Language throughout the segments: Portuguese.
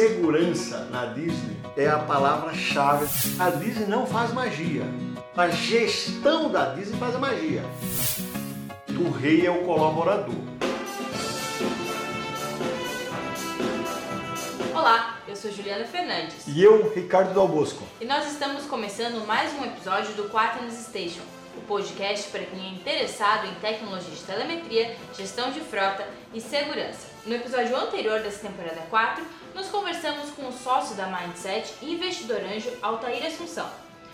segurança na Disney é a palavra-chave. A Disney não faz magia. A gestão da Disney faz a magia. O rei é o colaborador. Olá, eu sou Juliana Fernandes. E eu, Ricardo Dal Bosco. E nós estamos começando mais um episódio do Quaternos Station, o podcast para quem é interessado em tecnologia de telemetria, gestão de frota e segurança. No episódio anterior dessa temporada 4, nós conversamos com o sócio da Mindset e investidor anjo Altair Assunção.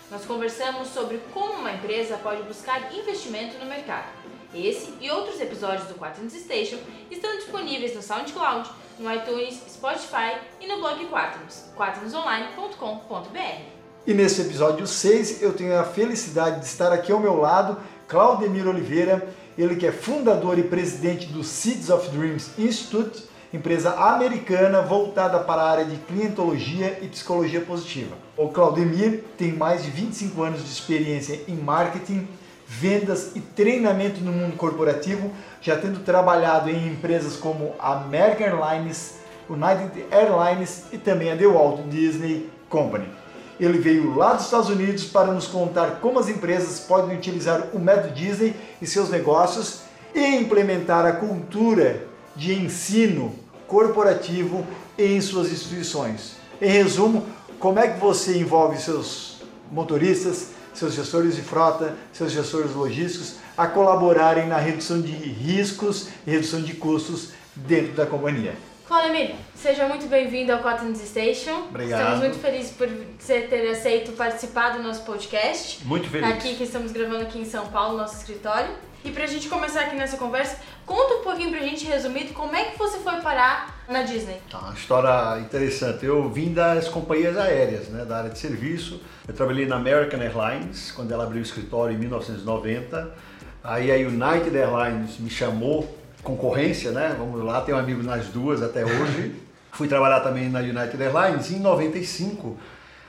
Nós conversamos sobre como uma empresa pode buscar investimento no mercado. Esse e outros episódios do Quaternos Station estão disponíveis no SoundCloud, no iTunes, Spotify e no blog Quaternos, quaternosonline.com.br. E nesse episódio 6 eu tenho a felicidade de estar aqui ao meu lado, Claudemir Oliveira, ele que é fundador e presidente do Seeds of Dreams Institute, empresa americana voltada para a área de clientologia e psicologia positiva. O Claudemir tem mais de 25 anos de experiência em marketing, vendas e treinamento no mundo corporativo, já tendo trabalhado em empresas como American Airlines, United Airlines e também a The Walt Disney Company. Ele veio lá dos Estados Unidos para nos contar como as empresas podem utilizar o método Disney em seus negócios e implementar a cultura de ensino corporativo em suas instituições. Em resumo, como é que você envolve seus motoristas, seus gestores de frota, seus gestores logísticos a colaborarem na redução de riscos e redução de custos dentro da companhia. Claudemir, seja muito bem-vindo ao Cotton's Station. Obrigado. Estamos muito felizes por você ter aceito participar do nosso podcast. Muito feliz. Aqui que estamos gravando aqui em São Paulo, nosso escritório. E pra gente começar aqui nessa conversa, conta um pouquinho pra gente, resumido, como é que você foi parar na Disney? Tá, uma história interessante. Eu vim das companhias aéreas, né, da área de serviço. Eu trabalhei na American Airlines, quando ela abriu o escritório em 1990. Aí a United Airlines me chamou, concorrência, né? Vamos lá, tenho amigos nas duas até hoje. Fui trabalhar também na United Airlines. Em 95,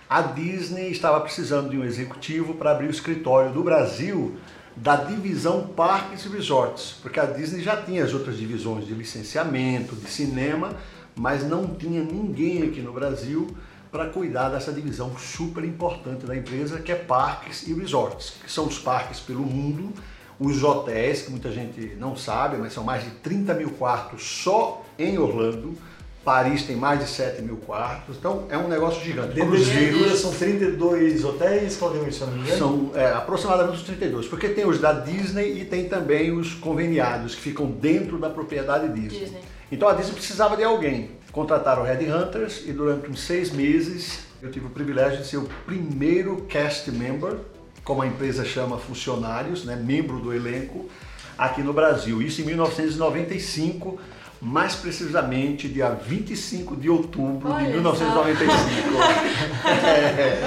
a Disney estava precisando de um executivo para abrir o escritório do Brasil da divisão Parques e Resorts, porque a Disney já tinha as outras divisões de licenciamento, de cinema, mas não tinha ninguém aqui no Brasil para cuidar dessa divisão super importante da empresa, que é Parques e Resorts, que são os parques pelo mundo, os hotéis, que muita gente não sabe, mas são mais de 30 mil quartos só em Orlando. Paris tem mais de 7 mil quartos, então é um negócio gigante. Dentro da estrutura são 32 hotéis, Claudemir, se não me engano? São é, aproximadamente os 32, porque tem os da Disney e tem também os conveniados que ficam dentro da propriedade Disney. Disney. Então a Disney precisava de alguém. Contrataram Red Hunters e durante uns seis meses eu tive o privilégio de ser o primeiro cast member, como a empresa chama funcionários, né, membro do elenco, aqui no Brasil. Isso em 1995 mais precisamente dia 25 de outubro Olha de só. 1995. é,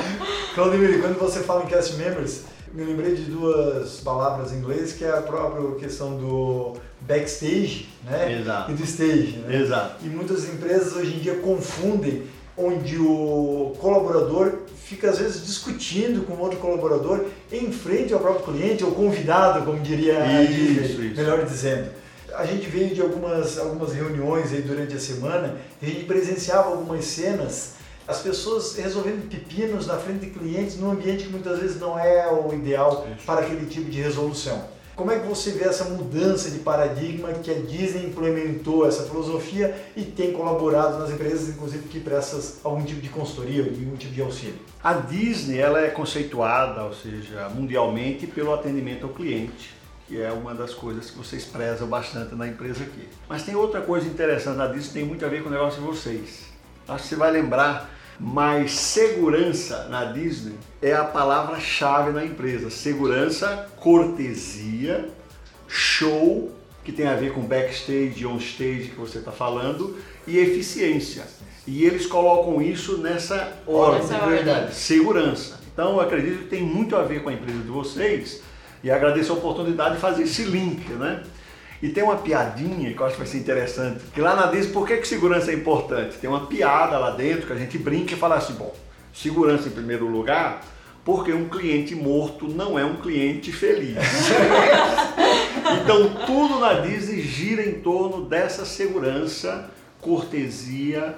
Claudemir, quando você fala em cast members, me lembrei de duas palavras em inglês, que é a própria questão do backstage né? Exato. e do stage. Né? Exato. E muitas empresas hoje em dia confundem onde o colaborador fica às vezes discutindo com outro colaborador em frente ao próprio cliente ou convidado, como diria a Isso, Disney, isso. melhor dizendo. A gente veio de algumas, algumas reuniões aí durante a semana e a gente presenciava algumas cenas, as pessoas resolvendo pepinos na frente de clientes num ambiente que muitas vezes não é o ideal Isso. para aquele tipo de resolução. Como é que você vê essa mudança de paradigma que a Disney implementou essa filosofia e tem colaborado nas empresas, inclusive que prestam algum tipo de consultoria, algum tipo de auxílio? A Disney ela é conceituada, ou seja, mundialmente pelo atendimento ao cliente, que é uma das coisas que vocês prezam bastante na empresa aqui. Mas tem outra coisa interessante na Disney, tem muito a ver com o negócio de vocês. Acho que você vai lembrar, mas segurança na Disney é a palavra-chave na empresa. Segurança, cortesia, show, que tem a ver com backstage onstage que você está falando, e eficiência. E eles colocam isso nessa ordem. Nessa ordem. Segurança. Então eu acredito que tem muito a ver com a empresa de vocês e agradeço a oportunidade de fazer esse link, né? E tem uma piadinha que eu acho que vai ser interessante, que lá na Disney, por que, que segurança é importante? Tem uma piada lá dentro que a gente brinca e fala assim, bom, segurança em primeiro lugar, porque um cliente morto não é um cliente feliz. então tudo na Disney gira em torno dessa segurança, cortesia,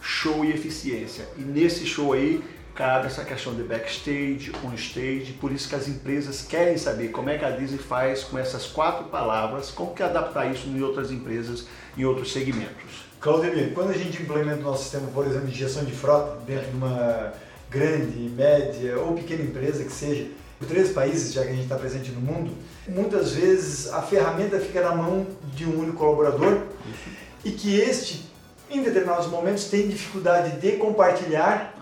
show e eficiência. E nesse show aí cabe essa questão de backstage, on-stage, por isso que as empresas querem saber como é que a Disney faz com essas quatro palavras, como que adaptar isso em outras empresas, em outros segmentos. Claudemir, quando a gente implementa o nosso sistema, por exemplo, de gestão de frota dentro de uma grande, média ou pequena empresa que seja, por três países, já que a gente está presente no mundo, muitas vezes a ferramenta fica na mão de um único colaborador e que este, em determinados momentos, tem dificuldade de compartilhar.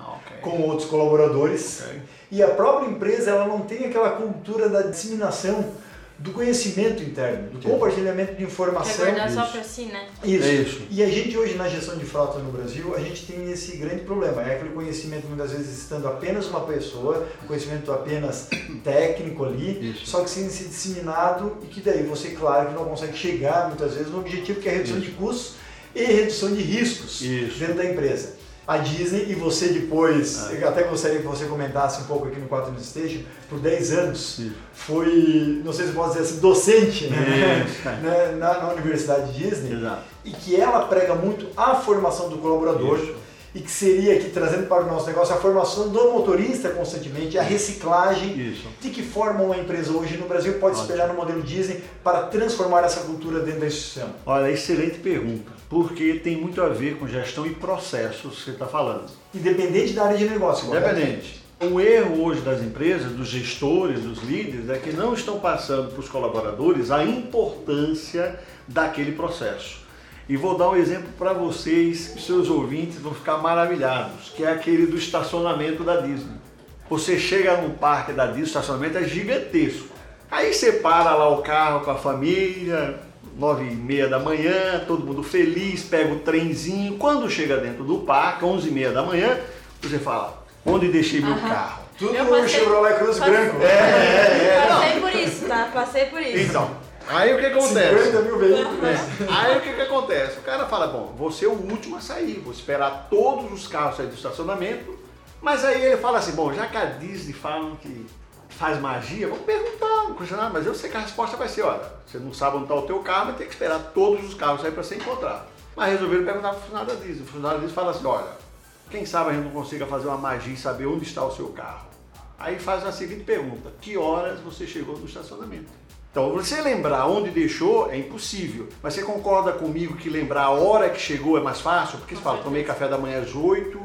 Com outros colaboradores okay. e a própria empresa ela não tem aquela cultura da disseminação do conhecimento interno, do compartilhamento de informação. Quer guardar só para si, né? Isso. É isso. E a gente hoje na gestão de frota no Brasil, a gente tem esse grande problema. É aquele conhecimento muitas vezes estando apenas uma pessoa, conhecimento apenas técnico ali, isso. só que sem ser disseminado e que daí você, claro, que não consegue chegar muitas vezes no objetivo que é a redução isso. de custos e redução de riscos isso. dentro da empresa a Disney e você depois, eu até gostaria que você comentasse um pouco aqui no 4 News Station, por 10 anos, Sim. foi, não sei se posso dizer assim, docente né? né? na, na, Universidade Disney, Exato. e que ela prega muito a formação do colaborador, Isso. E que seria aqui, trazendo para o nosso negócio, a formação do motorista constantemente, a reciclagem, Isso. de que forma uma empresa hoje no Brasil pode Ótimo. espelhar no modelo Disney para transformar essa cultura dentro da instituição? Olha, excelente pergunta porque tem muito a ver com gestão e processos que você está falando. Independente da área de negócio. Independente. O erro hoje das empresas, dos gestores, dos líderes, é que não estão passando para os colaboradores a importância daquele processo. E vou dar um exemplo para vocês, seus ouvintes vão ficar maravilhados, que é aquele do estacionamento da Disney. Você chega num parque da Disney, o estacionamento é gigantesco. Aí você para lá o carro com a família, nove e meia da manhã, todo mundo feliz, pega o trenzinho. Quando chega dentro do parque, onze e meia da manhã, você fala, onde deixei meu carro? Tudo no Chevrolet Cruz branco. É, é, é. Passei por isso, tá? Passei por isso. Então, aí o que acontece? 50 mil veículos. É. Aí o que, que acontece? O cara fala, bom, vou ser o último a sair, vou esperar todos os carros sair do estacionamento, mas aí ele fala assim, bom, já que a Disney falam que faz magia, vamos perguntar no questionário, mas eu sei que a resposta vai ser, olha, você não sabe onde está o teu carro, vai ter que esperar todos os carros sair para ser encontrado. Mas resolveram perguntar para o funcionário da Disney. O funcionário da Disney fala assim, olha, quem sabe a gente não consiga fazer uma magia e saber onde está o seu carro. Aí faz a seguinte pergunta, que horas você chegou no estacionamento? Então, você lembrar onde deixou é impossível. Mas você concorda comigo que lembrar a hora que chegou é mais fácil? Porque você fala, tomei café da manhã às 8,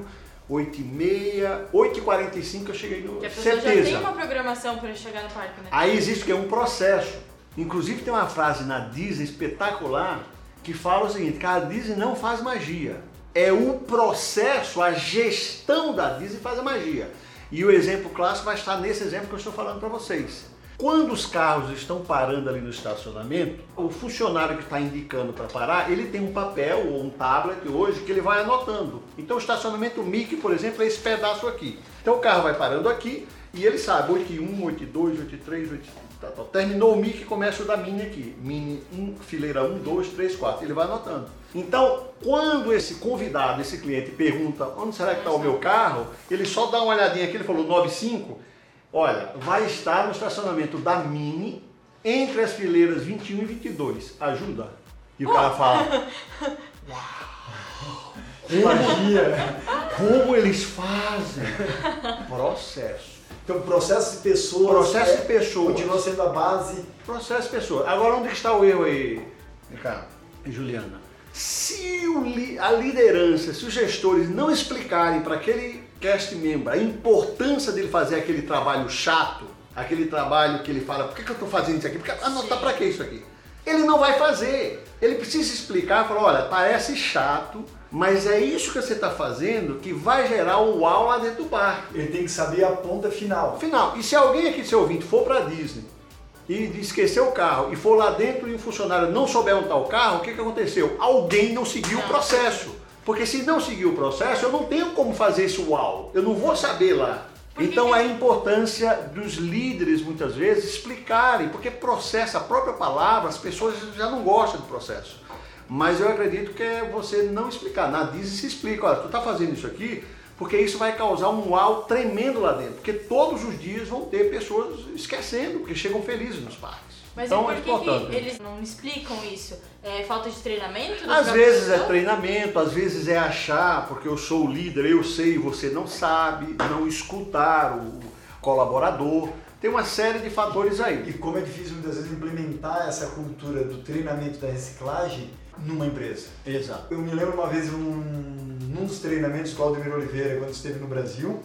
8 e meia, 8 e 45 eu cheguei no... Que a pessoa certeza. já tem uma programação para chegar no parque, né? Aí existe que é um processo. Inclusive tem uma frase na Disney espetacular que fala o seguinte, que a Disney não faz magia. É o processo, a gestão da Disney faz a magia. E o exemplo clássico vai estar nesse exemplo que eu estou falando para vocês. Quando os carros estão parando ali no estacionamento, o funcionário que está indicando para parar, ele tem um papel ou um tablet hoje que ele vai anotando. Então o estacionamento Mickey, por exemplo, é esse pedaço aqui. Então o carro vai parando aqui e ele sabe 81, 82, 83, 83. Tá, tá. Terminou o Mickey, começa o da Mini aqui. Mini 1, fileira 1, 2, 3, 4. Ele vai anotando. Então, quando esse convidado, esse cliente pergunta onde será que está o meu carro, ele só dá uma olhadinha aqui, ele falou 95, Olha, vai estar no estacionamento da Mini entre as fileiras 21 e 22. Ajuda? E o cara fala: Uau! Magia! Como eles fazem? Processo. Então, processo de pessoas. Processo de é, pessoas. Continua sendo a base. Processo de pessoas. Agora, onde está o erro aí, Ricardo e Juliana? Se a liderança, se os gestores não explicarem para aquele cast member, a importância dele fazer aquele trabalho chato, aquele trabalho que ele fala, por que, que eu estou fazendo isso aqui? Porque, ah, não, tá para que isso aqui? Ele não vai fazer. Ele precisa explicar, falar, olha, parece chato, mas é isso que você está fazendo que vai gerar um uau lá dentro do bar. Ele tem que saber a ponta final. Final. E se alguém aqui, seu ouvinte, for para Disney e esquecer o carro e for lá dentro e o funcionário não souber onde está o carro, o que, que aconteceu? Alguém não seguiu o processo. Porque se não seguir o processo, eu não tenho como fazer esse uau. Eu não vou saber lá. Então a importância dos líderes muitas vezes explicarem, porque processo, a própria palavra, as pessoas já não gostam do processo. Mas eu acredito que é você não explicar. Na Disney se explica, olha, tu está fazendo isso aqui porque isso vai causar um uau tremendo lá dentro. Porque todos os dias vão ter pessoas esquecendo, porque chegam felizes nos parques. Mas então, e por é que, importante. que eles não explicam isso? É falta de treinamento? Às vezes é pessoa? treinamento, às vezes é achar, porque eu sou o líder, eu sei, você não sabe, não escutar o colaborador. Tem uma série de fatores aí. E como é difícil muitas vezes implementar essa cultura do treinamento da reciclagem numa empresa. Exato. Eu me lembro uma vez num, num dos treinamentos do Claudemir Oliveira, quando esteve no Brasil,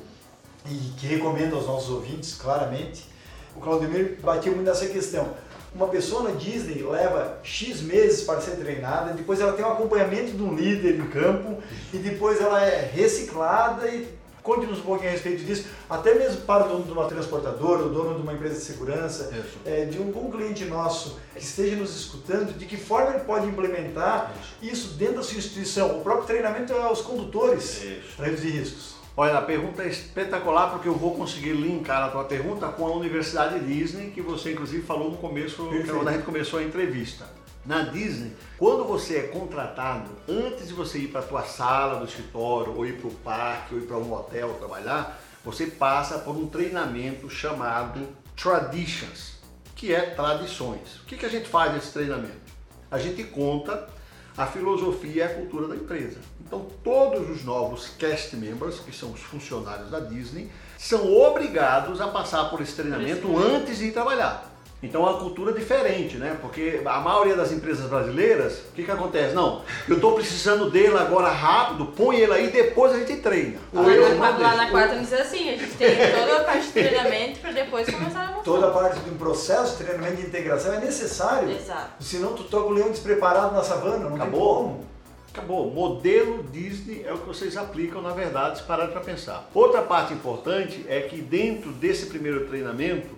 e que recomendo aos nossos ouvintes, claramente, o Claudemir batia muito nessa questão. Uma pessoa na Disney leva X meses para ser treinada, depois ela tem um acompanhamento de um líder em campo, e depois ela é reciclada e conte-nos um pouquinho a respeito disso, até mesmo para o dono de uma transportadora, o dono de uma empresa de segurança, Isso. é, de um, um cliente nosso que esteja nos escutando, de que forma ele pode implementar isso dentro da sua instituição. O próprio treinamento é aos condutores Isso. para reduzir riscos. Olha, a pergunta é espetacular porque eu vou conseguir linkar a tua pergunta com a Universidade Disney, que você inclusive falou no começo, quando a gente começou a entrevista. Na Disney, quando você é contratado, antes de você ir para a tua sala do escritório, ou ir para o parque, ou ir para um hotel trabalhar, você passa por um treinamento chamado Traditions, que é tradições. O que, que a gente faz nesse treinamento? A gente conta a filosofia e a cultura da empresa. Então, todos os novos cast members, que são os funcionários da Disney, são obrigados a passar por esse treinamento antes de ir trabalhar. Então, é uma cultura diferente, né? Porque a maioria das empresas brasileiras, o que, que acontece? Não, eu estou precisando dele agora rápido, põe ele aí, depois a gente treina. Lá, eu na, não lá na quarta não diz assim, a gente tem toda a parte de treinamento para depois começar a mostrar. Toda a parte de um processo de treinamento de integração é necessário. Exato. Senão tu toca o leão despreparado na savana, não Acabou. tem como. Acabou. Modelo Disney é o que vocês aplicam, na verdade, se pararem para pensar. Outra parte importante é que dentro desse primeiro treinamento,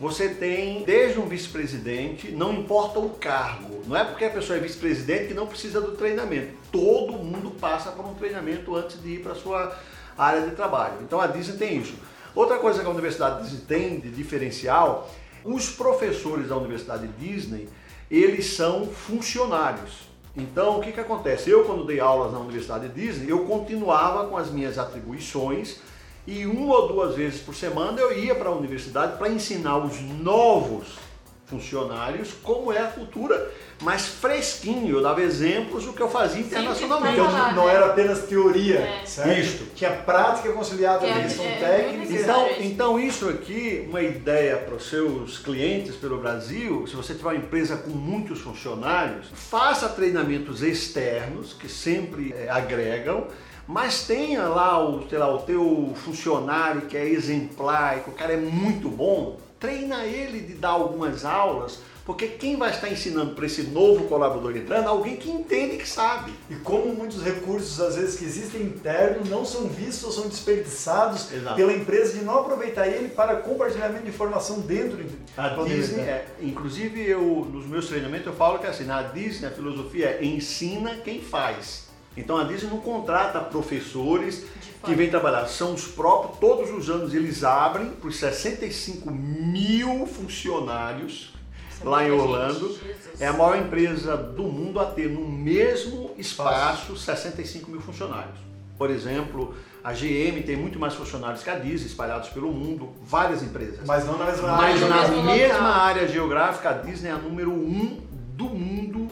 você tem desde um vice-presidente, não importa o cargo. Não é porque a pessoa é vice-presidente que não precisa do treinamento. Todo mundo passa por um treinamento antes de ir para a sua área de trabalho. Então a Disney tem isso. Outra coisa que a Universidade Disney tem de diferencial, os professores da Universidade Disney, eles são funcionários. Então, o que, que acontece? Eu, quando dei aulas na Universidade Disney, eu continuava com as minhas atribuições e uma ou duas vezes por semana eu ia para a universidade para ensinar os novos funcionários como é a cultura mais fresquinho. Eu dava exemplos do que eu fazia internacionalmente. Então falar, não né? era apenas teoria, É. certo? Isso. Tinha prática conciliada é- com questão é técnica. muito Então, então isso aqui, uma ideia para os seus clientes pelo Brasil, se você tiver uma empresa com muitos funcionários, faça treinamentos externos que sempre eh, agregam, mas tenha lá o, sei lá, o teu funcionário que é exemplar, que o cara é muito bom, treina ele de dar algumas aulas, porque quem vai estar ensinando para esse novo colaborador entrando? Alguém que entende e que sabe. E como muitos recursos, às vezes, que existem internos, não são vistos ou são desperdiçados Exato. pela empresa de não aproveitar ele para compartilhamento de informação dentro de da Disney, universidade. é, inclusive eu nos meus treinamentos eu falo que assim, na Disney a filosofia é ensina quem faz. Então a Disney não contrata professores que vêm trabalhar, são os próprios, todos os anos eles abrem para os 65 mil funcionários Isso é lá em Orlando. gente. É a maior empresa do mundo a ter no mesmo espaço 65 mil funcionários. Por exemplo, a GM tem muito mais funcionários que a Disney, espalhados pelo mundo, várias empresas. Mas não na mesma Mas área. no na mesmo mesma local. área geográfica, a Disney é a número um do mundo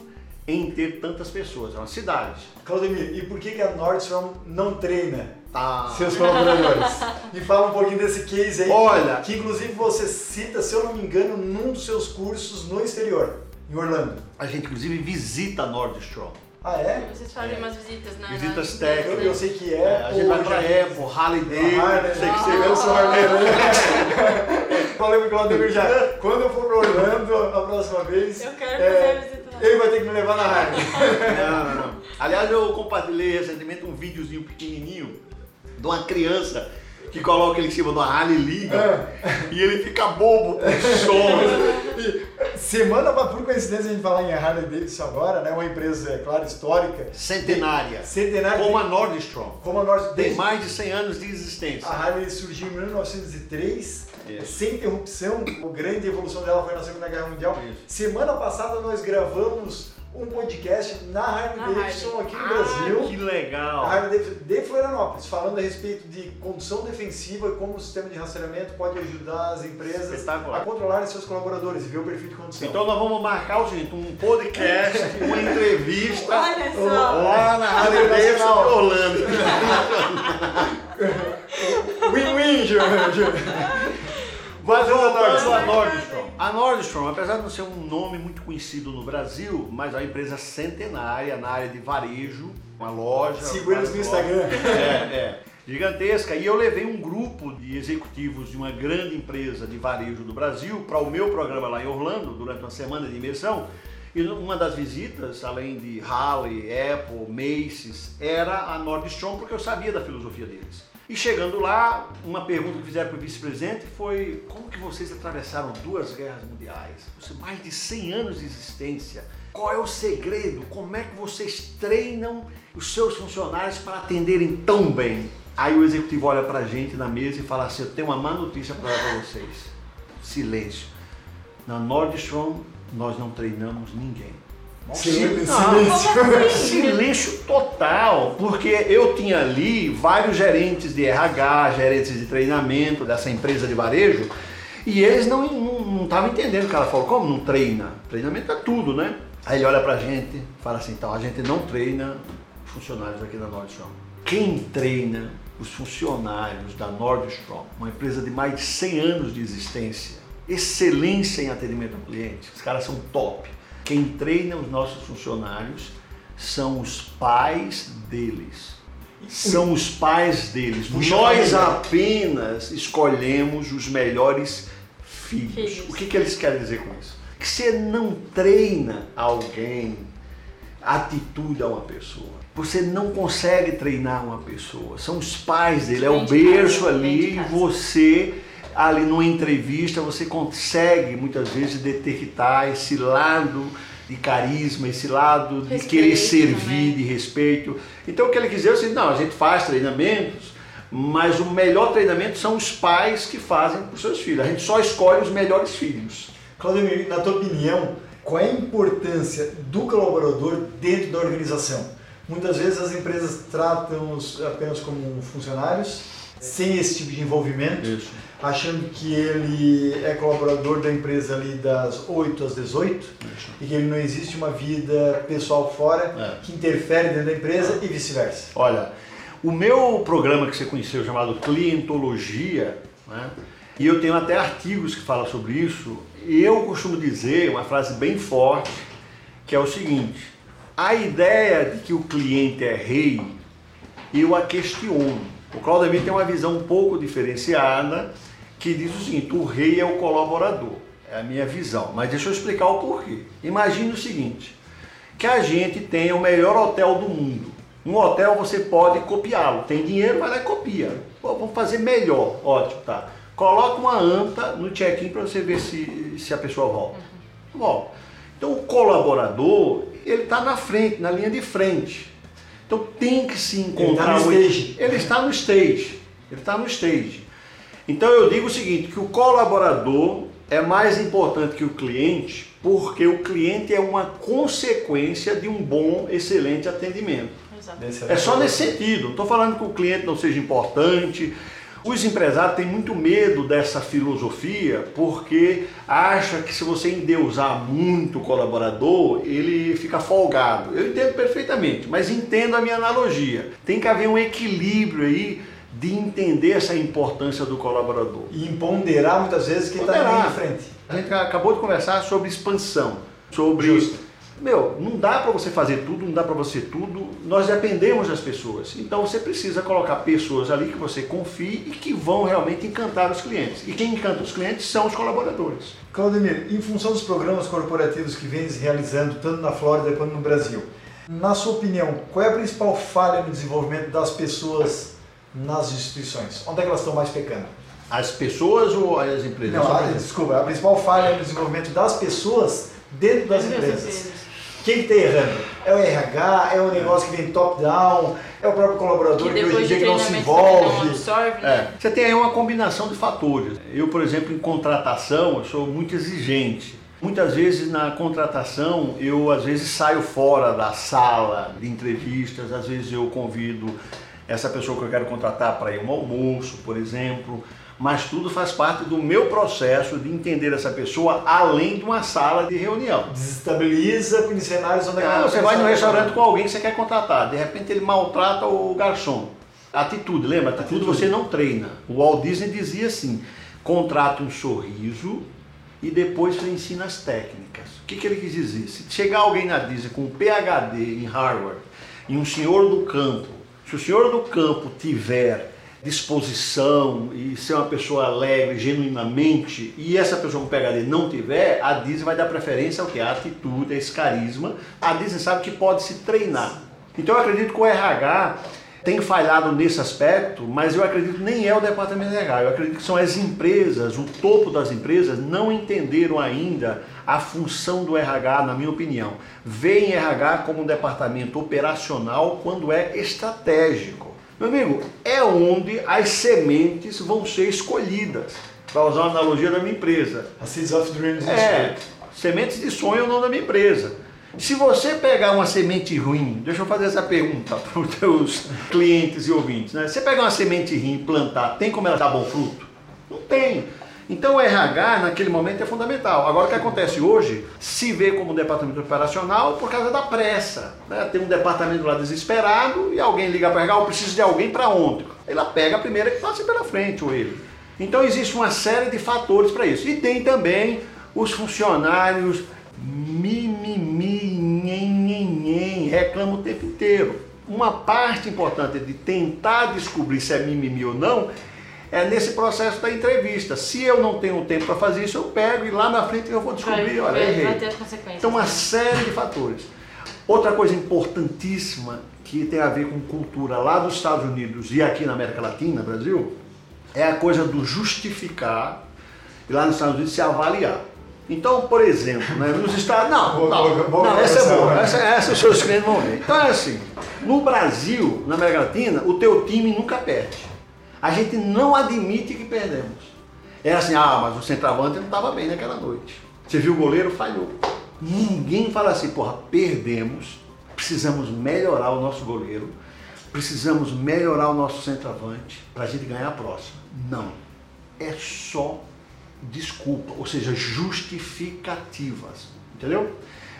em ter tantas pessoas. É uma cidade. Claudemir, e por que, que a Nordstrom não treina Tá. seus colaboradores? Me fala um pouquinho desse case aí. Olha. Que inclusive você cita, se eu não me engano, num dos seus cursos no exterior, em Orlando. A gente inclusive visita a Nordstrom. Ah, é? Vocês fazem É. umas visitas na. Visitas na- técnicas. Eu, eu sei que É, é. a gente vai pra Apple, Harley Ah, Davidson, né? sei que você Eu sou vê. Orlando. Falei pro Claudemir já. Quando eu for pra Orlando a próxima vez, Eu quero é, fazer a visita lá. Ele vai ter que me levar na Harley. Não, não, não. Aliás, eu compartilhei recentemente um videozinho pequenininho de uma criança que coloca ele em cima uma Harley liga e ele fica bobo com som. E semana, por coincidência, a gente falar em Harley Davidson agora, né? Uma empresa, é claro, histórica. Centenária. Centenária. Como a Nordstrom. como a Nord Tem mais de 100 anos de existência. A Harley surgiu em 1903, Isso. sem interrupção. A grande evolução dela foi na Segunda Guerra Mundial. Isso. Semana passada nós gravamos um podcast na Harley Na Davidson Harley. aqui no Ah, Brasil. que legal. A Harley Davidson de Florianópolis, falando a respeito de condução defensiva e como o sistema de rastreamento pode ajudar as empresas Espetacular. a controlarem seus colaboradores e ver o perfil de condução. Então nós vamos marcar o seguinte, um podcast, uma entrevista Olha só. lá na Rádio Davidson Orlando. Win-win, Jorge. Mas voltando à Nordstrom. A Nordstrom, apesar de não ser um nome muito conhecido no Brasil, mas é uma empresa centenária na área de varejo, uma loja. Siga eles no várias Instagram. É, é. Gigantesca. E eu levei um grupo de executivos de uma grande empresa de varejo do Brasil para o meu programa lá em Orlando, durante uma semana de imersão. E uma das visitas, além de Harley, Apple, Macy's, era a Nordstrom, porque eu sabia da filosofia deles. E chegando lá, uma pergunta que fizeram para o vice-presidente foi como que vocês atravessaram duas guerras mundiais? Mais de 100 anos de existência. Qual é o segredo? Como é que vocês treinam os seus funcionários para atenderem tão bem? Aí o executivo olha para a gente na mesa e fala assim, eu tenho uma má notícia para para vocês. Silêncio. Na Nordstrom, nós não treinamos ninguém. Silêncio. Não, silêncio total, porque eu tinha ali vários gerentes de RH, gerentes de treinamento dessa empresa de varejo, e eles não não estavam entendendo o que ela falou. Como não treina? Treinamento é tudo, né? Aí ele olha pra gente e fala assim, então a gente não treina os funcionários aqui da Nordstrom. Quem treina os funcionários da Nordstrom, uma empresa de mais de 100 anos de existência, excelência em atendimento ao cliente, os caras são top. Quem treina os nossos funcionários são os pais deles. São os pais deles. Puxa Nós apenas escolhemos os melhores filhos. Filhos. O que, que eles querem dizer com isso? Que você não treina alguém, atitude a uma pessoa. Você não consegue treinar uma pessoa. São os pais dele, é o berço ali e você ali numa entrevista você consegue muitas vezes detectar esse lado de carisma, esse lado de Respeito querer servir, também. de respeito. Então o que ele quis dizer é assim, não, a gente faz treinamentos, mas o melhor treinamento são os pais que fazem para os seus filhos. A gente só escolhe os melhores filhos. Claudemir, na tua opinião, qual é a importância do colaborador dentro da organização? Muitas vezes as empresas tratam-os apenas como funcionários, sem esse tipo de envolvimento, Isso. achando que ele é colaborador da empresa ali das 8 às 18 e que ele não existe uma vida pessoal fora É. que interfere dentro da empresa e vice-versa. Olha, o meu programa que você conheceu, chamado Clientologia, né, e eu tenho até artigos que falam sobre isso, e eu costumo dizer uma frase bem forte, que é o seguinte, a ideia de que o cliente é rei, eu a questiono. O Claudemir tem uma visão um pouco diferenciada, que diz o seguinte, o rei é o colaborador, é a minha visão, mas deixa eu explicar o porquê. Imagine o seguinte, que a gente tenha o melhor hotel do mundo. Um hotel você pode copiá-lo. Tem dinheiro, vai lá e copia. Pô, vamos fazer melhor. Ótimo, tá. Coloca uma anta no check-in para você ver se, se a pessoa volta. Volta. Então o colaborador, ele está na frente, na linha de frente. Então tem que se encontrar. no um- stage. Ele está no stage. Ele está no stage. Então eu digo o seguinte, que o colaborador é mais importante que o cliente, porque o cliente é uma consequência de um bom, excelente atendimento. Exato. É só nesse sentido. Não estou falando que o cliente não seja importante. Os empresários têm muito medo dessa filosofia porque acha que se você endeusar muito o colaborador, ele fica folgado. Eu entendo perfeitamente, mas entendo a minha analogia. Tem que haver um equilíbrio aí de entender essa importância do colaborador. E ponderar muitas vezes quem está na frente. A gente acabou de conversar sobre expansão, sobre Justo. Meu, não dá para você fazer tudo, não dá para você tudo. Nós dependemos das pessoas. Então você precisa colocar pessoas ali que você confie e que vão realmente encantar os clientes. E quem encanta os clientes são os colaboradores. Claudemir, em função dos programas corporativos que vem realizando tanto na Flórida quanto no Brasil, na sua opinião, qual é a principal falha no desenvolvimento das pessoas nas instituições? Onde é que elas estão mais pecando? As pessoas ou as empresas? Não, a, desculpa, a principal falha no desenvolvimento das pessoas dentro das Dentro das empresas. Quem está errando? É o RH? É o negócio que vem top-down? É o próprio colaborador que, hoje em dia que não se também não envolve? absorve, né? É. Você tem aí uma combinação de fatores. Eu, por exemplo, em contratação, eu sou muito exigente. Muitas vezes na contratação eu às vezes saio fora da sala de entrevistas, às vezes eu convido essa pessoa que eu quero contratar para ir um almoço, por exemplo, mas tudo faz parte do meu processo de entender essa pessoa além de uma sala de reunião. Desestabiliza os cenários onde Não, você vai no restaurante com alguém que você quer contratar, de repente ele maltrata o garçom. Atitude, lembra? Atitude, Atitude. você não treina. O Walt Disney dizia assim: contrate um sorriso e depois você ensina as técnicas. O que, que ele quis dizer? Se chegar alguém na Disney com um PhD em Harvard e um senhor do campo, se o senhor do campo tiver disposição e ser uma pessoa alegre genuinamente e essa pessoa com PhD não tiver, a Disney vai dar preferência ao que? A atitude, a esse carisma. A Disney sabe que pode se treinar. Então eu acredito que o RH tem falhado nesse aspecto, mas eu acredito nem é o departamento de RH. Eu acredito que são as empresas, o topo das empresas não entenderam ainda a função do RH, na minha opinião. Veem RH como um departamento operacional quando é estratégico. Meu amigo, é onde as sementes vão ser escolhidas. Para usar uma analogia da minha empresa. A Seeds of Dreams. É, sementes de sonho é o nome da minha empresa. Se você pegar uma semente ruim, deixa eu fazer essa pergunta para os teus clientes e ouvintes, né? Você pegar uma semente ruim e plantar, tem como ela dar bom fruto? Não tem. Então o RH naquele momento é fundamental. Agora o que acontece hoje, se vê como um departamento operacional por causa da pressa. Né? Tem um departamento lá desesperado e alguém liga para RH, eu preciso de alguém para ontem. Ela pega a primeira que passa pela frente, ou ele. Então existe uma série de fatores para isso. E tem também os funcionários mimimi, nhen, reclama o tempo inteiro. Uma parte importante de tentar descobrir se é mimimi ou não é nesse processo da entrevista. Se eu não tenho tempo para fazer isso, eu pego e lá na frente eu vou descobrir, vai, olha, errei. Vai ter as consequências. Então, uma série de fatores. Outra coisa importantíssima que tem a ver com cultura lá dos Estados Unidos e aqui na América Latina, Brasil, é a coisa do justificar e lá nos Estados Unidos se avaliar. Então, por exemplo, né, nos Estados. Não, não, não, essa é boa. Essa, essa os seus clientes vão ver. Então é assim: no Brasil, na América Latina, o teu time nunca perde. A gente não admite que perdemos. É assim, ah, mas o centroavante não estava bem naquela noite. Você viu o goleiro, falhou. Ninguém fala assim, porra, perdemos, precisamos melhorar o nosso goleiro, precisamos melhorar o nosso centroavante para a gente ganhar a próxima. Não. É só desculpa, ou seja, justificativas. Entendeu?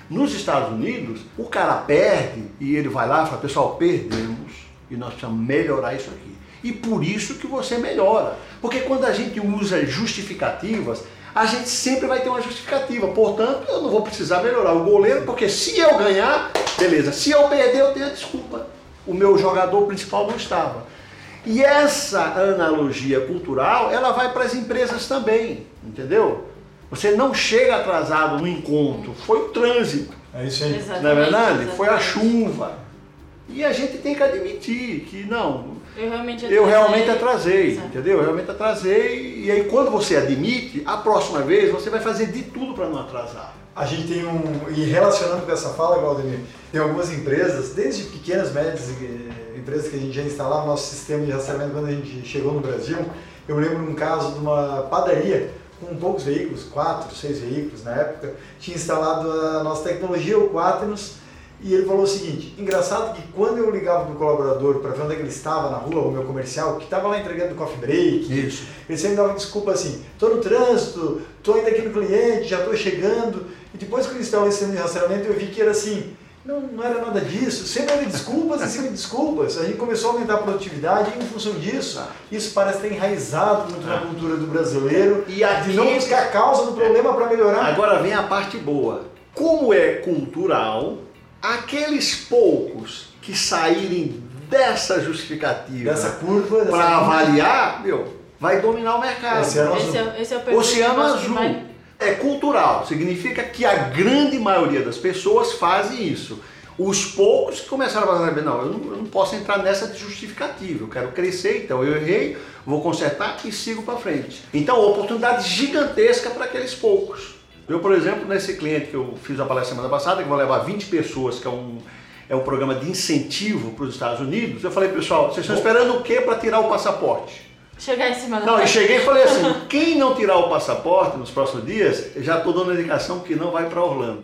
Nos Estados Unidos, o cara perde e ele vai lá e fala, pessoal, perdemos e nós precisamos melhorar isso aqui. E por isso que você melhora. Porque quando a gente usa justificativas, a gente sempre vai ter uma justificativa. Portanto, eu não vou precisar melhorar o goleiro, porque se eu ganhar, beleza. Se eu perder, eu tenho a desculpa. O meu jogador principal não estava. E essa analogia cultural, ela vai para as empresas também, entendeu? Você não chega atrasado no encontro, foi o trânsito. É isso aí. Exatamente, não é verdade? Exatamente. Foi a chuva. E a gente tem que admitir que não, eu realmente atrasei. Eu realmente atrasei, entendeu? Eu realmente atrasei. E aí quando você admite, a próxima vez você vai fazer de tudo para não atrasar. A gente tem um. E relacionando com essa fala, Valdemir, tem algumas empresas, desde pequenas, médias empresas que a gente já instalava nosso sistema de rastreamento quando a gente chegou no Brasil. Eu lembro de um caso de uma padaria com poucos veículos, quatro, seis veículos na época, tinha instalado a nossa tecnologia, o Quaternos, e ele falou o seguinte: engraçado que quando eu ligava para o colaborador para ver onde é que ele estava na rua, o meu comercial, que estava lá entregando o coffee break, Isso. ele sempre dava desculpa assim: estou no trânsito, estou ainda aqui no cliente, já estou chegando. E depois que eu instalei esse sistema de rastreamento, eu vi que era assim: não, não era nada disso, sempre era desculpas cima de desculpas. A gente começou a aumentar a produtividade e, em função disso, isso parece ter enraizado muito na ah. cultura do brasileiro e de não buscar a causa do problema para melhorar. Agora vem a parte boa. Como é cultural, aqueles poucos que saírem dessa justificativa, dessa curva, para avaliar, meu, vai dominar o mercado. Oceano Azul. Esse é, esse é o Oceano Azul. É cultural, significa que a grande maioria das pessoas fazem isso. Os poucos que começaram a fazer, não, eu não, eu não posso entrar nessa de justificativa, eu quero crescer, então eu errei, vou consertar e sigo para frente. Então, oportunidade gigantesca para aqueles poucos. Eu, por exemplo, nesse cliente que eu fiz a palestra semana passada, que vou levar 20 pessoas, que é um, é um programa de incentivo para os Estados Unidos, eu falei, pessoal, vocês estão esperando o que para tirar o passaporte? Chegar em cima da Não, e cheguei e falei assim, quem não tirar o passaporte nos próximos dias, já estou dando indicação que não vai para Orlando.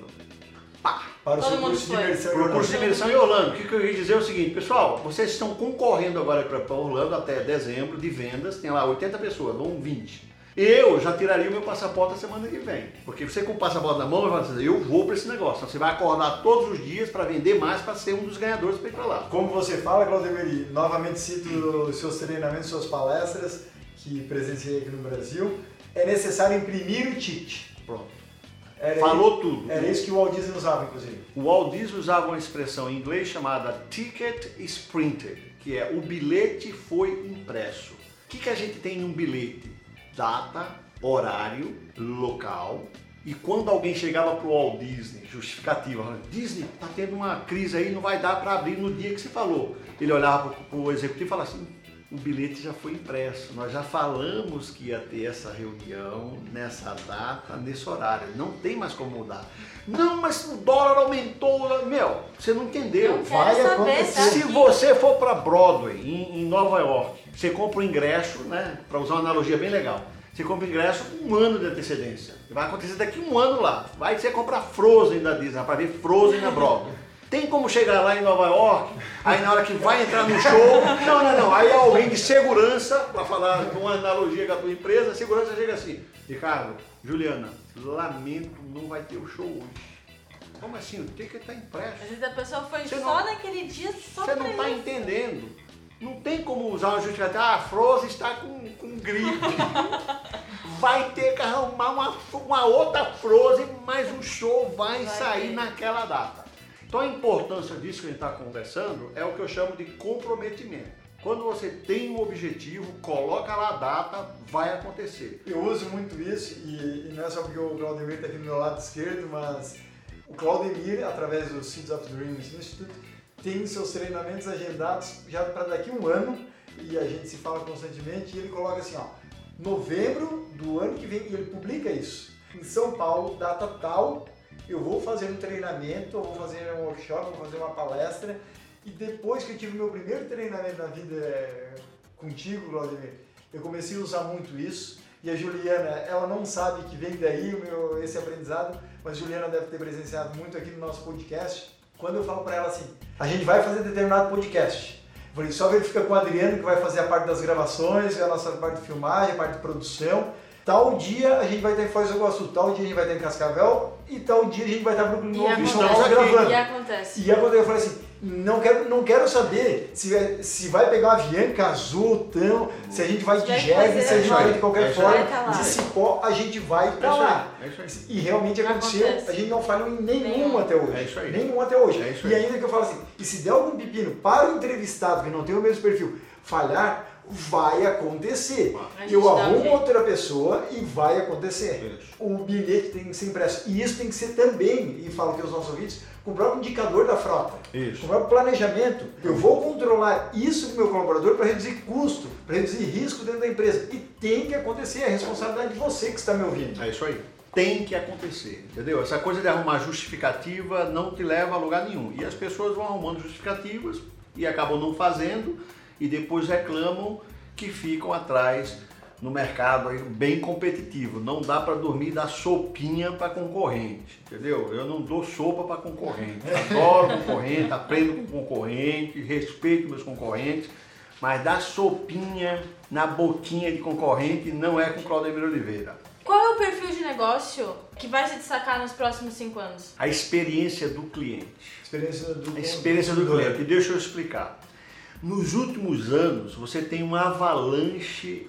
Para o Todo seu mundo curso de imersão. Para o curso de imersão em Orlando. O que, que eu ia dizer é o seguinte, pessoal, vocês estão concorrendo agora para Orlando até dezembro de vendas, tem lá 80 pessoas, vão 20. Eu já tiraria o meu passaporte a semana que vem. Porque você com o passaporte na mão vai assim, eu vou para esse negócio. Você vai acordar todos os dias para vender mais, para ser um dos ganhadores para ir para lá. Como você fala, Claudemir, novamente cito os seus treinamentos, suas palestras que presenciei aqui no Brasil. É necessário imprimir o ticket. Pronto. Era Falou tudo. Era isso que o Walt Disney usava, inclusive. O Walt Disney usava uma expressão em inglês chamada ticket is printed, que é o bilhete foi impresso. O que, que a gente tem num bilhete? Data, horário, local. E quando alguém chegava pro Walt Disney, justificativa, Disney, tá tendo uma crise aí, não vai dar para abrir no dia que você falou. Ele olhava pro, pro executivo e falava assim, o bilhete já foi impresso, nós já falamos que ia ter essa reunião nessa data, nesse horário, não tem mais como mudar. Não, mas o dólar aumentou, meu, você não entendeu. Não vai saber, acontecer. tá? Se você for para Broadway, em, em Nova York, você compra o ingresso, né? Para usar uma analogia bem legal. Você compra o ingresso com um ano de antecedência. Vai acontecer daqui um ano lá. Vai você comprar Frozen da Disney, para ver Frozen na Broadway. Tem como chegar lá em Nova York, aí na hora que vai entrar no show, não, não, não, aí alguém de segurança, para falar com uma analogia com a tua empresa, a segurança chega assim, Ricardo, Juliana, lamento, não vai ter o show hoje. Como assim? O ticket está impresso. Às vezes a pessoa foi Você só não- naquele dia só Você não está entendendo. Não tem como usar uma justificativa. Ah, a Frozen está com, com gripe. Vai ter que arrumar uma, uma outra Frozen, mas o show vai, Vai sair ter. naquela data. Então a importância disso que a gente está conversando é o que eu chamo de comprometimento. Quando você tem um objetivo, coloca lá a data, vai acontecer. Eu uso muito isso, e, e não é só porque o Claudemir está aqui do meu lado esquerdo, mas o Claudemir, através do Seeds of Dreams Institute, tem seus treinamentos agendados já para daqui um ano, e a gente se fala constantemente, e ele coloca assim, ó, novembro do ano que vem, e ele publica isso. Em São Paulo, data tal, eu vou fazer um treinamento, eu vou fazer um workshop, vou fazer uma palestra, e depois que eu tive meu primeiro treinamento na vida é, contigo, Claudemir, eu comecei a usar muito isso. E a Juliana, ela não sabe que vem daí meu, esse aprendizado, mas Juliana deve ter presenciado muito aqui no nosso podcast. Quando eu falo para ela assim, a gente vai fazer determinado podcast. Eu falei, só verifica com o Adriano que vai fazer a parte das gravações, a nossa parte de filmagem, a parte de produção. Tal dia a gente vai estar em Foz do Iguaçu, tal dia a gente vai estar em Cascavel e tal dia a gente vai estar em Brooklyn E Novo Beach, estamos gravando. E acontece. E aconteceu, eu falei assim, não quero, não quero saber se, se vai pegar uma Avianca, Azul, Tão, se a gente vai de jegue, se a gente vai. vai de qualquer É forma. Vai tá de cipó, a gente vai pra lá. É. E realmente aconteceu, Acontece. a gente não falhou em nenhum até hoje. É isso aí. Nenhum até hoje. É e ainda que eu falo assim, e se der algum pepino para o entrevistado que não tem o mesmo perfil falhar, vai acontecer. Eu um arrumo outra pessoa e vai acontecer. O bilhete tem que ser impresso. E isso tem que ser também, e falo aqui aos nossos ouvintes, com o próprio indicador da frota. Com Isso. o próprio planejamento. Eu vou controlar isso do meu colaborador para reduzir custo, para reduzir risco dentro da empresa. E tem que acontecer, é a responsabilidade de você que está me ouvindo. É isso aí. Tem que acontecer, entendeu? Essa coisa de arrumar justificativa não te leva a lugar nenhum. E as pessoas vão arrumando justificativas e acabam não fazendo e depois reclamam que ficam atrás no mercado aí bem competitivo. Não dá para dormir e dar sopinha para concorrente, entendeu? Eu não dou sopa para concorrente. Adoro concorrente, aprendo com concorrente, respeito meus concorrentes, mas dar sopinha na boquinha de concorrente não é com Claudemir Oliveira. Qual é o perfil de negócio que vai se destacar nos próximos cinco anos? A experiência do cliente. Experiência do, A experiência do cliente. E deixa eu explicar. Nos últimos anos, você tem uma avalanche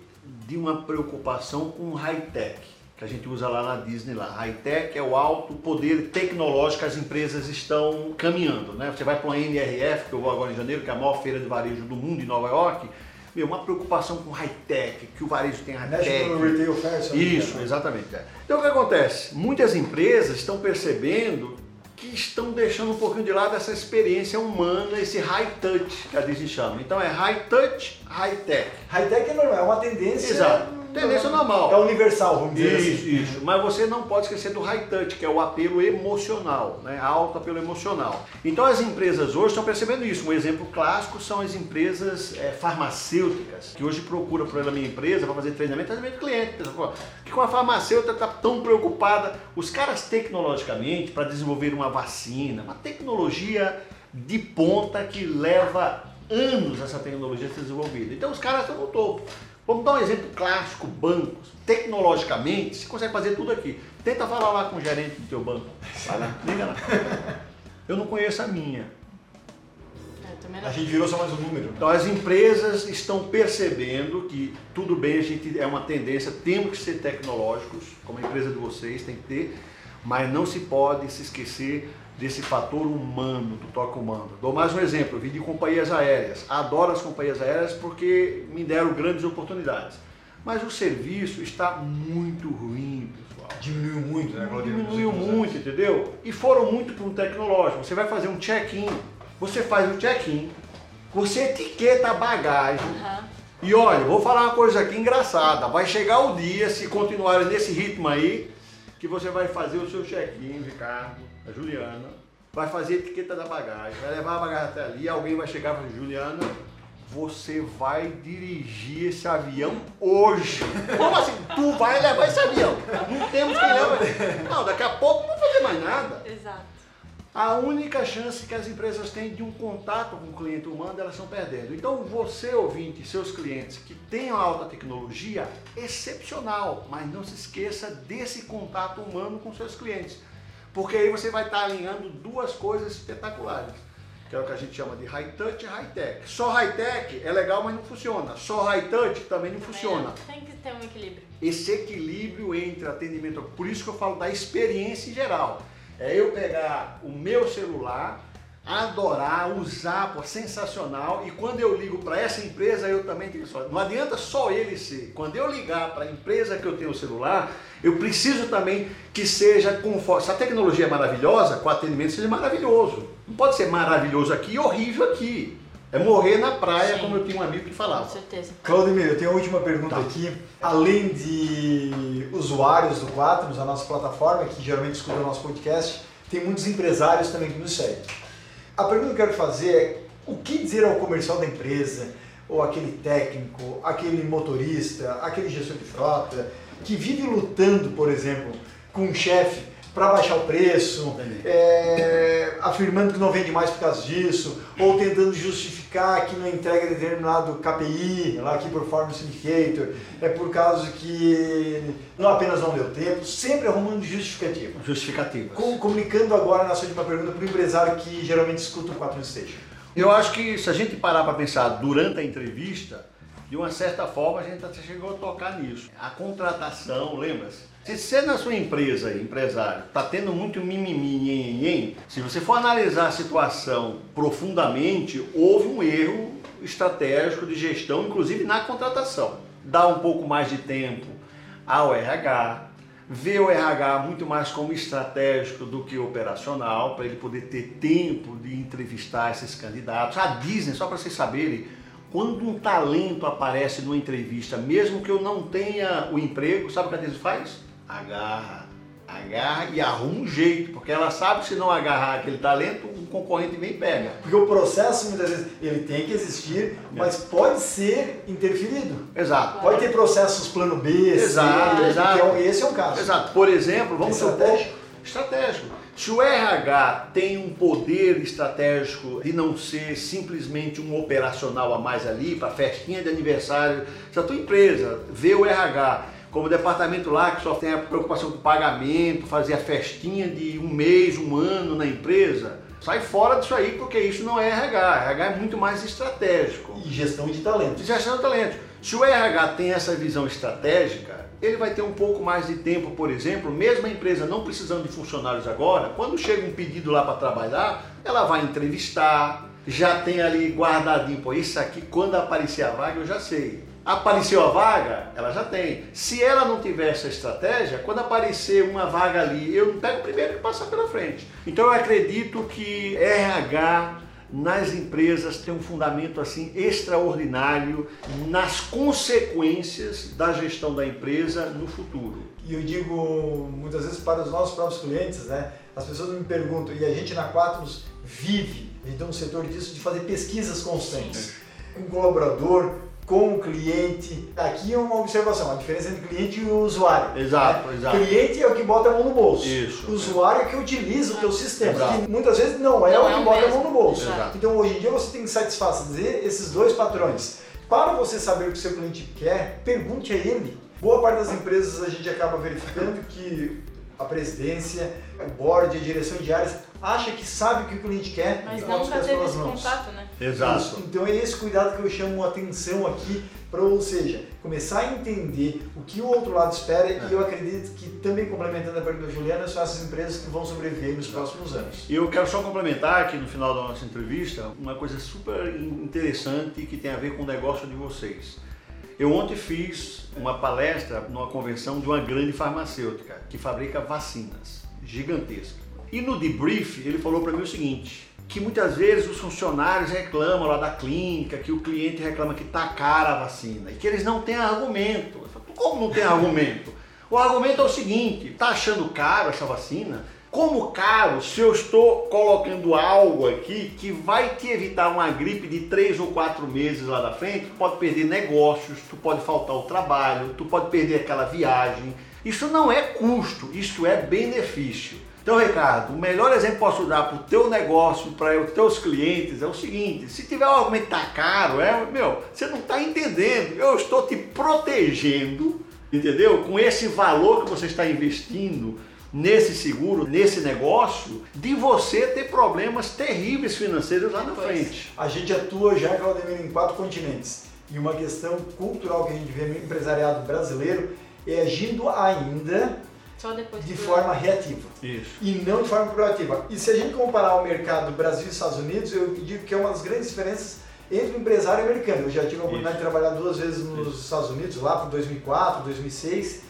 de uma preocupação com high-tech, que a gente usa lá na Disney. lá. High-tech é o alto poder tecnológico que as empresas estão caminhando. Né? Você vai para uma NRF, que eu vou agora em janeiro, que é a maior feira de varejo do mundo em Nova York, meu, uma preocupação com high-tech, que o varejo tem high-tech. Retail me Isso, exatamente. é. Então o que acontece? Muitas empresas estão percebendo que estão deixando um pouquinho de lado essa experiência humana, esse high touch que a Disney chama. Então é high touch, high tech. High-tech é normal, é uma tendência Exato. Tendência normal. É universal, vamos dizer Isso, assim. isso. Mas você não pode esquecer do high touch, que é o apelo emocional, né? alto apelo emocional. Então as empresas hoje estão percebendo isso. Um exemplo clássico são as empresas é, farmacêuticas, que hoje procuram para a minha empresa para fazer treinamento, treinamento cliente. Pô, que com a farmacêutica está tão preocupada. Os caras tecnologicamente, para desenvolver uma vacina, uma tecnologia de ponta que leva anos essa tecnologia ser desenvolvida. Então os caras estão no topo. Vamos dar um exemplo clássico, bancos. Tecnologicamente, você consegue fazer tudo aqui. Tenta falar lá com o gerente do teu banco. Vai lá, liga lá. Eu não conheço a minha. Não. A gente virou só mais um número. Então as empresas estão percebendo que tudo bem, a gente é uma tendência, temos que ser tecnológicos, como a empresa de vocês tem que ter, mas não se pode se esquecer desse fator humano, do toque humano. Dou mais um exemplo, eu vim de companhias aéreas. Adoro as companhias aéreas porque me deram grandes oportunidades. Mas o serviço está muito ruim, pessoal. Diminuiu muito, né, Claudio? Diminuiu muito, entendeu? E foram muito para um tecnológico. Você vai fazer um check-in, você faz o check-in, você etiqueta a bagagem. Aham. E olha, vou falar uma coisa aqui engraçada. Vai chegar o dia, se continuarem nesse ritmo aí, que você vai fazer o seu check-in, Ricardo, a Juliana, vai fazer a etiqueta da bagagem, vai levar a bagagem até ali, alguém vai chegar e falar, Juliana, você vai dirigir esse avião hoje. Como assim? Tu vai levar esse avião. Não temos quem leva. Não, daqui a pouco não vou fazer mais nada. A única chance que as empresas têm de um contato com o cliente humano, elas estão perdendo. Então, você, ouvinte, seus clientes que tenham alta tecnologia, excepcional, mas não se esqueça desse contato humano com seus clientes. Porque aí você vai estar alinhando duas coisas espetaculares, que é o que a gente chama de high touch e high tech. Só high tech é legal, mas não funciona. Só high touch também não funciona Tem que ter um equilíbrio. esse equilíbrio entre atendimento. Por isso que eu falo da experiência em geral. É eu pegar o meu celular, adorar, usar, pô, sensacional. E quando eu ligo para essa empresa, eu também tenho só. Não adianta só ele ser. Quando eu ligar para a empresa que eu tenho o celular, eu preciso também que seja conforme. Se a tecnologia é maravilhosa, com atendimento seja maravilhoso. Não pode ser maravilhoso aqui e horrível aqui. É morrer na praia, Sim. como eu tinha um amigo que Com falava. certeza. Claudemir, eu tenho a última pergunta Tá. aqui. Além de usuários do Quaternos, a nossa plataforma, que geralmente escuta o nosso podcast, tem muitos empresários também que nos seguem. A pergunta que eu quero fazer é o que dizer ao comercial da empresa, ou aquele técnico, aquele motorista, aquele gestor de frota, que vive lutando, por exemplo, com um chefe para baixar o preço, é, afirmando que não vende mais por causa disso, ou tentando justificar que não entrega determinado KPI, lá aqui Performance Indicator, é por causa que não apenas não deu tempo, sempre arrumando justificativa. Justificativas. Com- comunicando agora na sua última pergunta para o empresário que geralmente escuta o 4 Station. Eu acho que se a gente parar para pensar durante a entrevista, de uma certa forma a gente até chegou a tocar nisso. A contratação, lembra-se? Se você na sua empresa, empresário, está tendo muito mimimi, nhen, nhen, se você for analisar a situação profundamente, houve um erro estratégico de gestão, inclusive na contratação. Dá um pouco mais de tempo ao RH, vê o RH muito mais como estratégico do que operacional, para ele poder ter tempo de entrevistar esses candidatos. A Disney, só para vocês saberem, quando um talento aparece numa entrevista, mesmo que eu não tenha o emprego, sabe o que a Disney faz? Agarra, agarra e arruma um jeito, porque ela sabe que se não agarrar aquele talento, um concorrente vem e pega. Porque o processo, muitas vezes, ele tem que existir, mas pode ser interferido. Exato. Pode ter processos plano B, Exato, C, exato. que é um- esse é um caso. Exato. Por exemplo, vamos supor. Estratégico. Estratégico. Se o RH tem um poder estratégico de não ser simplesmente um operacional a mais ali, para festinha de aniversário, se a tua empresa vê o RH como departamento lá que só tem a preocupação com pagamento, fazer a festinha de um mês, um ano na empresa, sai fora disso aí, porque isso não é RH. RH é muito mais estratégico. E gestão de talentos. De gestão de talento. Se o RH tem essa visão estratégica, ele vai ter um pouco mais de tempo, por exemplo, mesmo a empresa não precisando de funcionários agora, quando chega um pedido lá para trabalhar, ela vai entrevistar, já tem ali guardadinho, pô, isso aqui, quando aparecer a vaga, eu já sei. Apareceu a vaga, ela já tem. Se ela não tiver essa estratégia, quando aparecer uma vaga ali, eu pego o primeiro que passar pela frente. Então eu acredito que RH nas empresas tem um fundamento assim extraordinário nas consequências da gestão da empresa no futuro. E eu digo muitas vezes para os nossos próprios clientes, né? As pessoas me perguntam, e a gente na Quatnos vive, tem um setor disso de fazer pesquisas constantes. Um colaborador com o cliente. Aqui é uma observação, a diferença entre cliente e usuário. Exato, né? exato. Cliente é o que bota a mão no bolso. Isso. Usuário é que utiliza o teu sistema. Exato. Que muitas vezes não é Não o é que o bota a mesmo. mão no bolso. Exato. Então hoje em dia você tem que satisfazer esses dois padrões. Para você saber o que seu cliente quer, pergunte a ele. Boa parte das empresas a gente acaba verificando que a presidência, o board, a direção de áreas acha que sabe o que o cliente quer Mas e os nunca teve esse mãos. contato, né? Exato. Isso. Então é esse cuidado que eu chamo a atenção aqui, para, ou seja, começar a entender o que o outro lado espera É. e eu acredito que também complementando a pergunta da Juliana, são essas empresas que vão sobreviver nos próximos anos. E eu quero só complementar aqui no final da nossa entrevista uma coisa super interessante que tem a ver com o negócio de vocês. Eu ontem fiz uma palestra numa convenção de uma grande farmacêutica que fabrica vacinas, gigantesca. E no debrief ele falou para mim o seguinte, que muitas vezes os funcionários reclamam lá da clínica, que o cliente reclama que tá cara a vacina e que eles não têm argumento. Falo, Como não tem argumento? O argumento é o seguinte, tá achando caro essa vacina? Como caro se eu estou colocando algo aqui que vai te evitar uma gripe de três ou quatro meses lá na frente, tu pode perder negócios, tu pode faltar o trabalho, tu pode perder aquela viagem. Isso não é custo, isso é benefício. Então, Ricardo, o melhor exemplo que posso dar para o teu negócio, para os teus clientes, é o seguinte: se tiver um argumento que tá caro, é, meu, você não está entendendo. Eu estou te protegendo, entendeu? Com esse valor que você está investindo nesse seguro, nesse negócio, de você ter problemas terríveis financeiros lá na frente. A gente atua já, Claudemir, em quatro continentes. E uma questão cultural que a gente vê no empresariado brasileiro é agindo ainda Só depois de forma reativa. Isso. e não de forma proativa. E se a gente comparar o mercado Brasil e Estados Unidos, eu digo que é uma das grandes diferenças entre o empresário americano. Eu já tive a oportunidade de trabalhar duas vezes nos Estados Unidos, lá por 2004, 2006,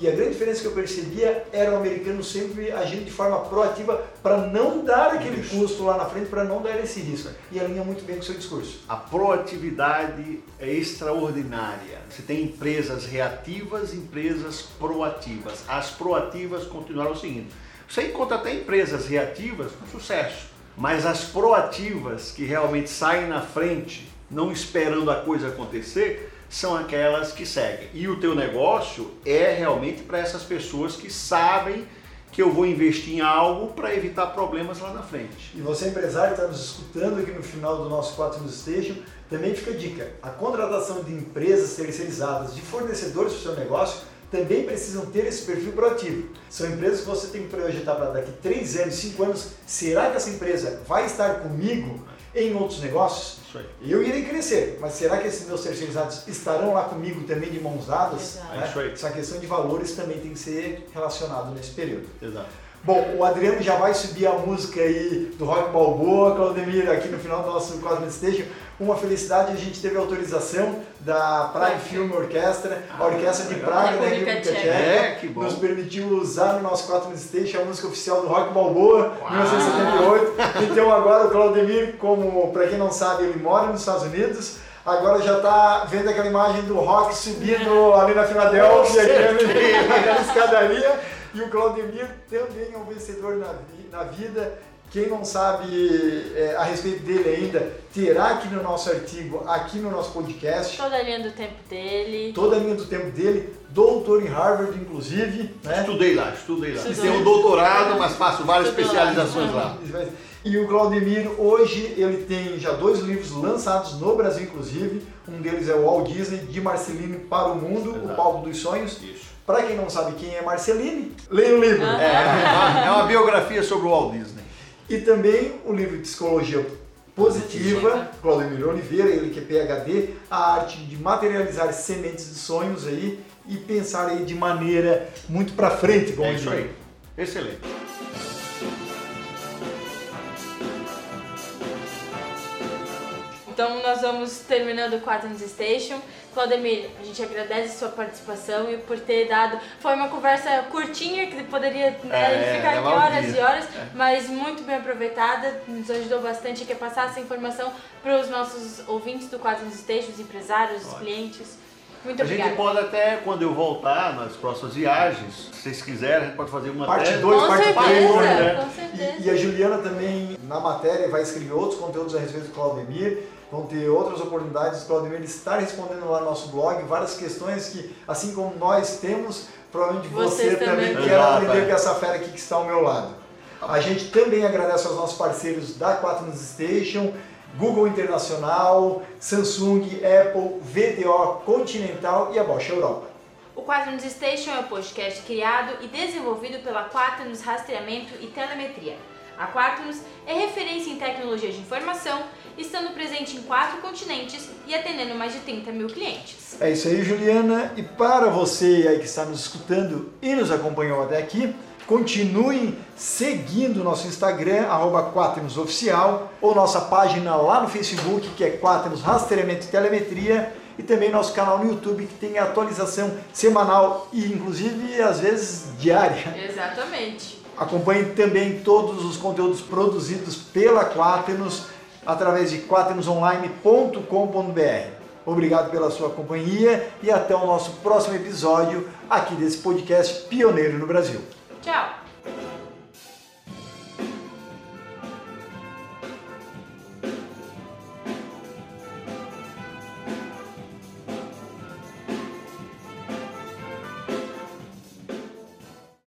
e a grande diferença que eu percebia era o americano sempre agindo de forma proativa para não dar aquele custo lá na frente, para não dar esse risco. E alinha muito bem com o seu discurso. A proatividade é extraordinária. Você tem empresas reativas, empresas proativas. As proativas continuaram o seguinte: você encontra até empresas reativas com sucesso, mas as proativas que realmente saem na frente, não esperando a coisa acontecer, são aquelas que seguem. E o teu negócio é realmente para essas pessoas que sabem que eu vou investir em algo para evitar problemas lá na frente. E você, empresário, está nos escutando aqui no final do nosso 4 News Station, também fica a dica. A contratação de empresas terceirizadas, de fornecedores para o seu negócio, também precisam ter esse perfil proativo. São empresas que você tem que projetar para daqui 3 anos, 5 anos. Será que essa empresa vai estar comigo em outros negócios? Isso aí. Eu irei crescer, mas será que esses meus terceirizados estarão lá comigo também de mãos dadas? Exato. Né? É isso aí. Essa questão de valores também tem que ser relacionado nesse período. Exato. Bom, o Adriano já vai subir a música aí do Rock Balboa, Claudemir, aqui no final do nosso Cosmic Station. Uma felicidade, a gente teve autorização da Prague Film Orquestra, a orquestra de. Praga da República Tcheca. É, que bom. nos permitiu usar no nosso Cosmic Station a música oficial do Rock Balboa, 1978. Então agora o Claudemir, como para quem não sabe, ele mora nos Estados Unidos, agora já está vendo aquela imagem do Rock subindo ali na Filadélfia, naquela escadaria. E o Claudemir também é um vencedor na, vi- na vida. Quem não sabe é, a respeito dele ainda, terá aqui no nosso artigo, aqui no nosso podcast, Toda a linha do tempo dele. toda a linha do tempo dele, doutor em Harvard, inclusive. Né? Estudei lá, estudei lá. Estudou. Tenho um doutorado, mas faço várias Estudou lá. especializações lá. E o Claudemir, hoje, ele tem já dois livros lançados no Brasil, inclusive. Um deles é o Walt Disney, de Marceline para o Mundo, o Exato. Palco dos Sonhos. Isso. Para quem não sabe quem é Marceline, leia o livro. Ah. É, é uma biografia sobre o Walt Disney. E também o livro de Psicologia Positiva. Claudemir Oliveira, ele que é PhD, a arte de materializar sementes de sonhos aí e pensar aí de maneira muito para frente, como É isso aí. Excelente. Então nós vamos terminando o Quaternos Station. Claudemir, a gente agradece a sua participação e por ter dado. Foi uma conversa curtinha que poderia né, É, ficar é aqui horas e horas, mas muito bem aproveitada. Nos ajudou bastante aqui a passar essa informação para os nossos ouvintes do Quadros Station, os empresários, os Ótimo. clientes. Muito A gente pode até, quando eu voltar nas próximas viagens, se vocês quiserem, a gente pode fazer uma Parte até- dois, Com parte certeza, três, né? com certeza. E, e a Juliana também, na matéria, vai escrever outros conteúdos a respeito do Claudemir. Vão ter outras oportunidades Claudemir estar respondendo lá no nosso blog várias questões que, assim como nós temos, provavelmente você Vocês também também. quer Exato, aprender é. com essa fera aqui que está ao meu lado. A gente também agradece aos nossos parceiros da Quaternos Station, Google Internacional, Samsung, Apple, VDO Continental e a Bosch Europa. O Quaternos Station é um podcast criado e desenvolvido pela Quaternos Rastreamento e Telemetria. A Quaternos é referência em tecnologia de informação, estando presente em quatro continentes e atendendo mais de 30 mil clientes. É isso aí, Juliana. E para você aí que está nos escutando e nos acompanhou até aqui, continuem seguindo o nosso Instagram, arroba Quaternos Oficial, ou nossa página lá no Facebook, que é Quaternos Rastreamento e Telemetria, e também nosso canal no YouTube, que tem atualização semanal e, inclusive, às vezes, diária. Exatamente. Acompanhe também todos os conteúdos produzidos pela Quaternos através de quaternosonline.com.br. Obrigado pela sua companhia e até o nosso próximo episódio aqui desse podcast pioneiro no Brasil. Tchau!